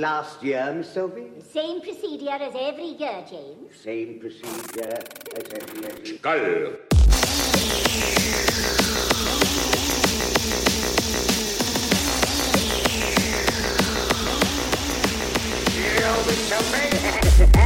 last year, Miss Sophie? Same procedure as every year, James. Same procedure as every year. Skull. You, Miss Sophie?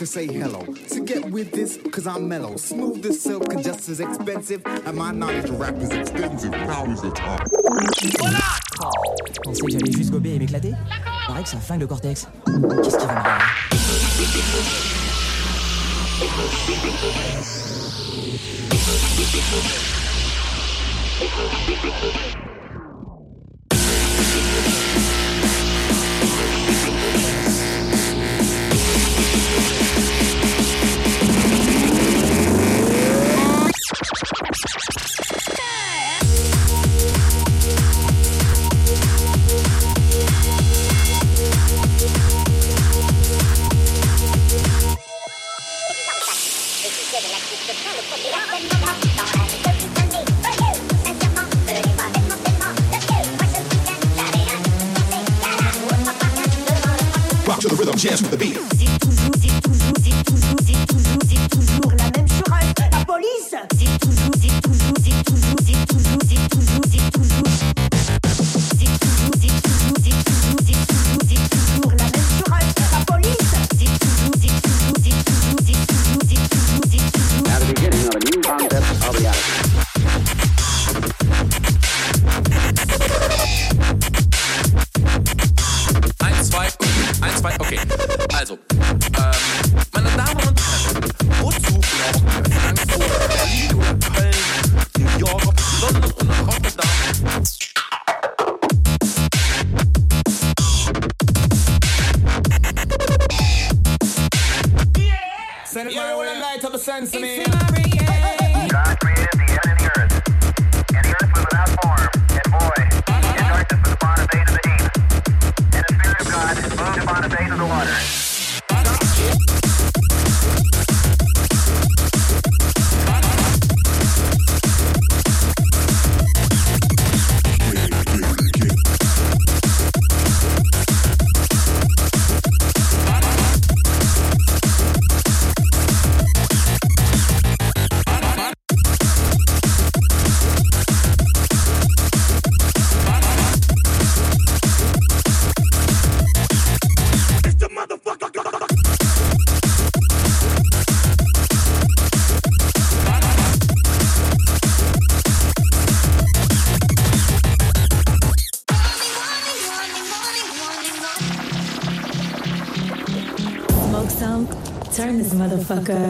to say hello. to get with this, cause I'm mellow. Smooth as silk and just as expensive. And my knowledge of rap is extensive. Now is the time. Voilà! Pensez que j'allais juste gober et m'éclater Pareil que ça flingue le cortex. Qu'est-ce qui va me m'arriver motherfucker. Uh,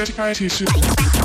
开去看一